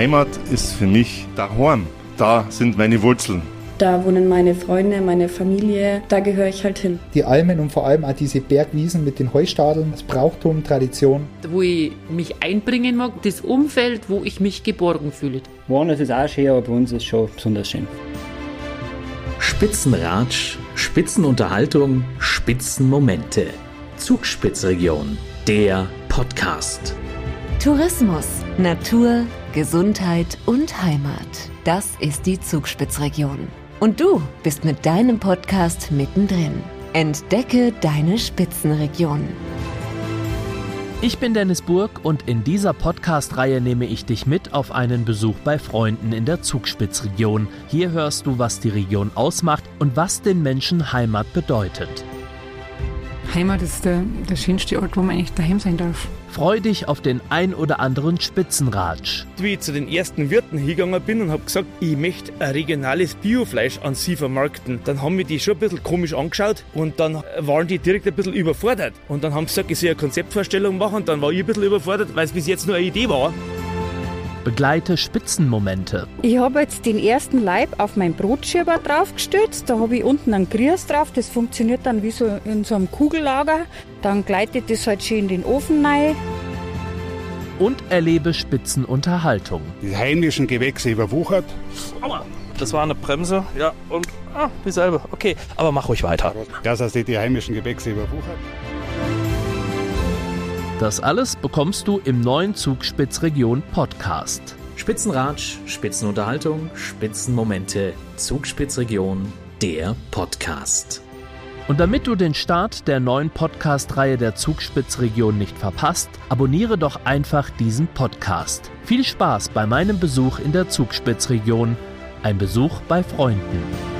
Heimat ist für mich daheim. Da sind meine Wurzeln. Da wohnen meine Freunde, meine Familie, da gehöre ich halt hin. Die Almen und vor allem auch diese Bergwiesen mit den Heustadeln, das Brauchtum, Tradition. Wo ich mich einbringen mag, das Umfeld, wo ich mich geborgen fühle. Woanders ist auch schön, aber bei uns ist es schon besonders schön. Spitzenratsch, Spitzenunterhaltung, Spitzenmomente. Zugspitzregion, der Podcast. Tourismus, Natur, Gesundheit und Heimat. Das ist die Zugspitzregion. Und du bist mit deinem Podcast mittendrin. Entdecke deine Spitzenregion. Ich bin Dennis Burg und in dieser Podcast-Reihe nehme ich dich mit auf einen Besuch bei Freunden in der Zugspitzregion. Hier hörst du, was die Region ausmacht und was den Menschen Heimat bedeutet. Heimat ist der, der schönste Ort, wo man eigentlich daheim sein darf. Freu dich auf den ein oder anderen Spitzenratsch. Wie ich zu den ersten Wirten hingegangen bin und habe gesagt, ich möchte ein regionales Biofleisch an sie vermarkten, dann haben mich die schon ein bisschen komisch angeschaut und dann waren die direkt ein bisschen überfordert. Und dann haben sie gesagt, ich soll eine Konzeptvorstellung machen und dann war ich ein bisschen überfordert, weil es bis jetzt nur eine Idee war. Begleite Spitzenmomente. Ich habe jetzt den ersten Leib auf meinen Brotschieber draufgestützt. Da habe ich unten einen Grieß drauf. Das funktioniert dann wie so in so einem Kugellager. Dann gleitet das halt schön in den Ofen rein. Und erlebe Spitzenunterhaltung. Die heimischen Gewächse überwuchert. Aua. Das war eine Bremse, ja, und ah, dieselbe. Okay, aber mach ruhig weiter. Das heißt, die heimischen Gewächse überwuchert. Das alles bekommst du im neuen Zugspitzregion Podcast. Spitzenratsch, Spitzenunterhaltung, Spitzenmomente, Zugspitzregion, der Podcast. Und damit du den Start der neuen Podcast-Reihe der Zugspitzregion nicht verpasst, abonniere doch einfach diesen Podcast. Viel Spaß bei meinem Besuch in der Zugspitzregion. Ein Besuch bei Freunden.